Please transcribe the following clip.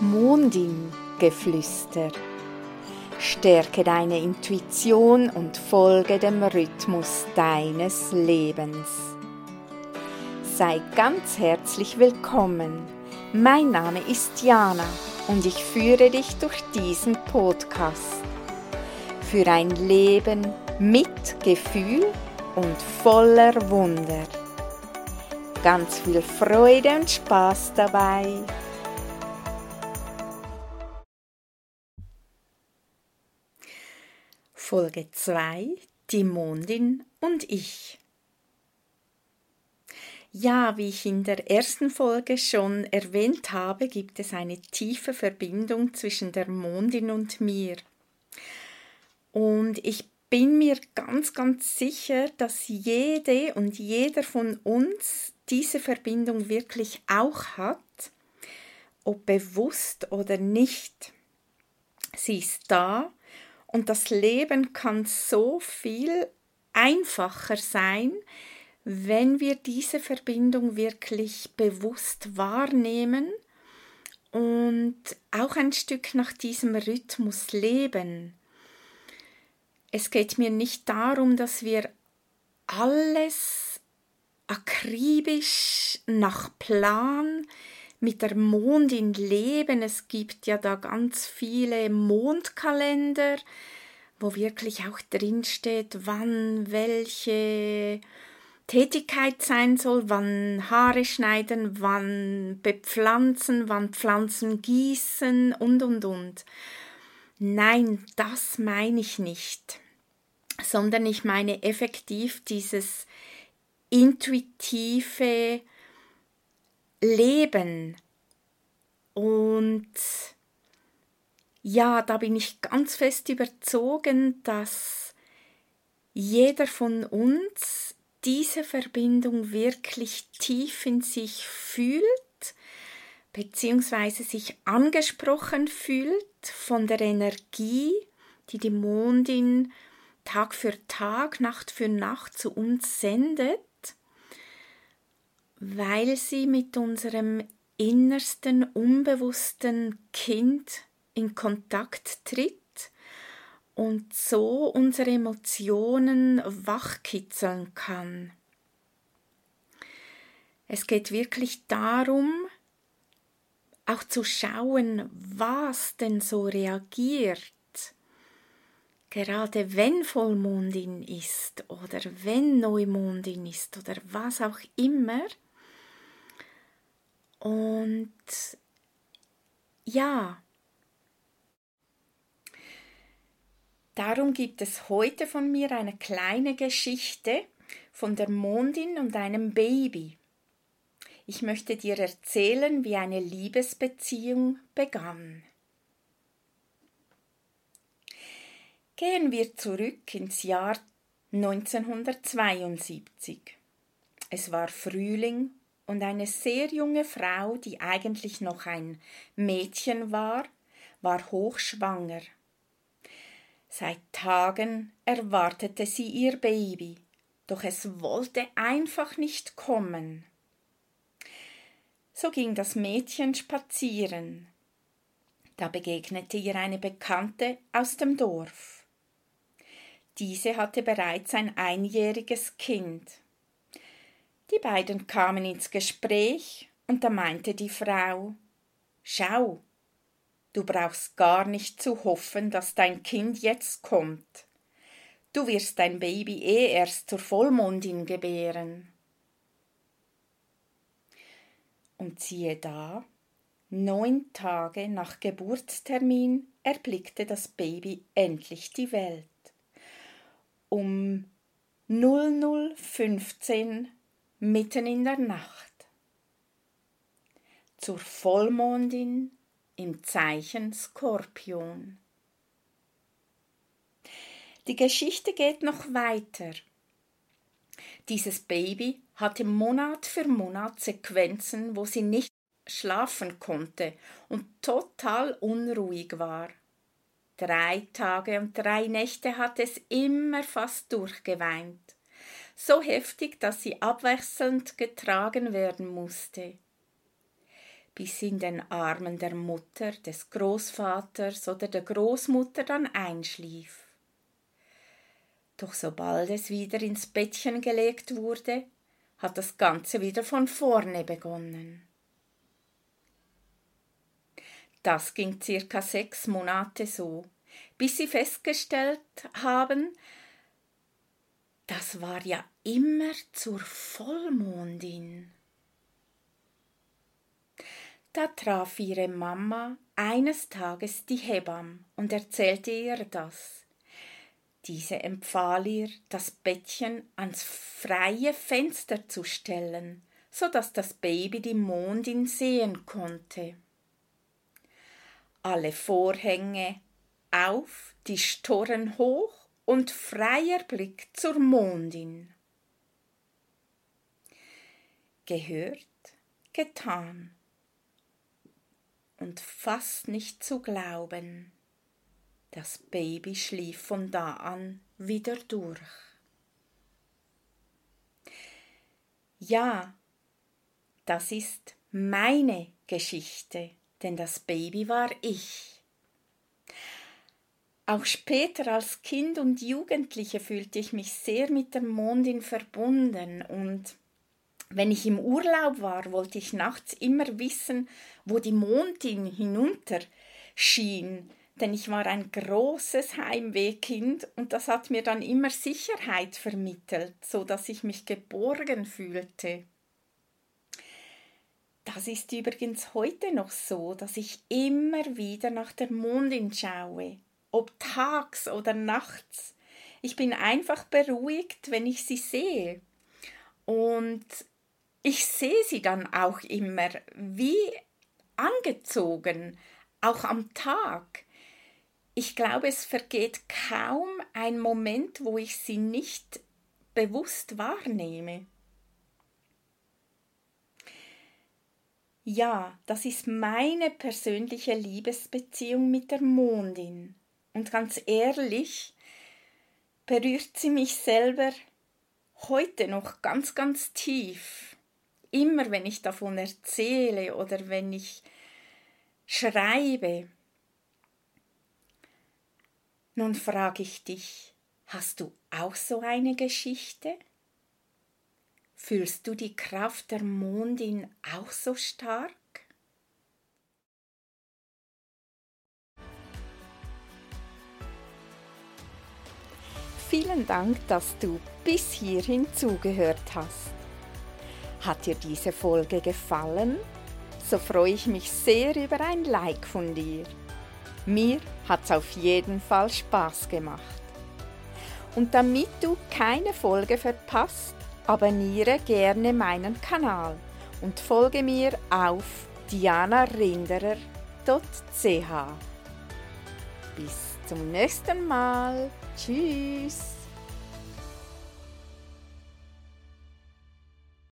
Mondin-Geflüster. Stärke deine Intuition und folge dem Rhythmus deines Lebens. Sei ganz herzlich willkommen. Mein Name ist Jana und ich führe dich durch diesen Podcast. Für ein Leben mit Gefühl und voller Wunder. Ganz viel Freude und Spaß dabei. Folge 2 Die Mondin und ich. Ja, wie ich in der ersten Folge schon erwähnt habe, gibt es eine tiefe Verbindung zwischen der Mondin und mir. Und ich bin mir ganz, ganz sicher, dass jede und jeder von uns diese Verbindung wirklich auch hat, ob bewusst oder nicht. Sie ist da und das Leben kann so viel einfacher sein, wenn wir diese Verbindung wirklich bewusst wahrnehmen und auch ein Stück nach diesem Rhythmus leben. Es geht mir nicht darum, dass wir alles akribisch nach Plan mit der Mondin leben. Es gibt ja da ganz viele Mondkalender, wo wirklich auch drin steht, wann welche Tätigkeit sein soll, wann Haare schneiden, wann bepflanzen, wann Pflanzen gießen und und und. Nein, das meine ich nicht, sondern ich meine effektiv dieses intuitive Leben. Und ja, da bin ich ganz fest überzogen, dass jeder von uns diese Verbindung wirklich tief in sich fühlt, beziehungsweise sich angesprochen fühlt von der Energie, die die Mondin Tag für Tag, Nacht für Nacht zu uns sendet weil sie mit unserem innersten, unbewussten Kind in Kontakt tritt und so unsere Emotionen wachkitzeln kann. Es geht wirklich darum, auch zu schauen, was denn so reagiert, gerade wenn Vollmondin ist oder wenn Neumondin ist oder was auch immer, und ja, darum gibt es heute von mir eine kleine Geschichte von der Mondin und einem Baby. Ich möchte dir erzählen, wie eine Liebesbeziehung begann. Gehen wir zurück ins Jahr 1972. Es war Frühling und eine sehr junge Frau, die eigentlich noch ein Mädchen war, war hochschwanger. Seit Tagen erwartete sie ihr Baby, doch es wollte einfach nicht kommen. So ging das Mädchen spazieren. Da begegnete ihr eine Bekannte aus dem Dorf. Diese hatte bereits ein einjähriges Kind. Die beiden kamen ins Gespräch, und da meinte die Frau Schau, du brauchst gar nicht zu hoffen, dass dein Kind jetzt kommt. Du wirst dein Baby eh erst zur Vollmondin gebären. Und siehe da, neun Tage nach Geburtstermin erblickte das Baby endlich die Welt. Um 0015 mitten in der Nacht. Zur Vollmondin im Zeichen Skorpion. Die Geschichte geht noch weiter. Dieses Baby hatte Monat für Monat Sequenzen, wo sie nicht schlafen konnte und total unruhig war. Drei Tage und drei Nächte hat es immer fast durchgeweint so heftig, dass sie abwechselnd getragen werden musste. bis in den Armen der Mutter, des Großvaters oder der Großmutter dann einschlief. Doch sobald es wieder ins Bettchen gelegt wurde, hat das Ganze wieder von vorne begonnen. Das ging circa sechs Monate so, bis sie festgestellt haben, das war ja immer zur Vollmondin. Da traf ihre Mama eines Tages die Hebamme und erzählte ihr das. Diese empfahl ihr, das Bettchen ans freie Fenster zu stellen, so dass das Baby die Mondin sehen konnte. Alle Vorhänge auf, die Storen hoch und freier Blick zur Mondin. Gehört, getan und fast nicht zu glauben. Das Baby schlief von da an wieder durch. Ja, das ist meine Geschichte, denn das Baby war ich. Auch später als Kind und Jugendliche fühlte ich mich sehr mit der Mondin verbunden und wenn ich im Urlaub war, wollte ich nachts immer wissen, wo die Mondin hinunter schien, denn ich war ein großes Heimwehkind und das hat mir dann immer Sicherheit vermittelt, so dass ich mich geborgen fühlte. Das ist übrigens heute noch so, dass ich immer wieder nach der Mondin schaue, ob tags oder nachts. Ich bin einfach beruhigt, wenn ich sie sehe. Und ich sehe sie dann auch immer wie angezogen, auch am Tag. Ich glaube, es vergeht kaum ein Moment, wo ich sie nicht bewusst wahrnehme. Ja, das ist meine persönliche Liebesbeziehung mit der Mondin. Und ganz ehrlich, berührt sie mich selber heute noch ganz, ganz tief immer wenn ich davon erzähle oder wenn ich schreibe. Nun frage ich dich, hast du auch so eine Geschichte? Fühlst du die Kraft der Mondin auch so stark? Vielen Dank, dass du bis hierhin zugehört hast. Hat dir diese Folge gefallen? So freue ich mich sehr über ein Like von dir. Mir hat es auf jeden Fall Spaß gemacht. Und damit du keine Folge verpasst, abonniere gerne meinen Kanal und folge mir auf dianarinderer.ch. Bis zum nächsten Mal. Tschüss.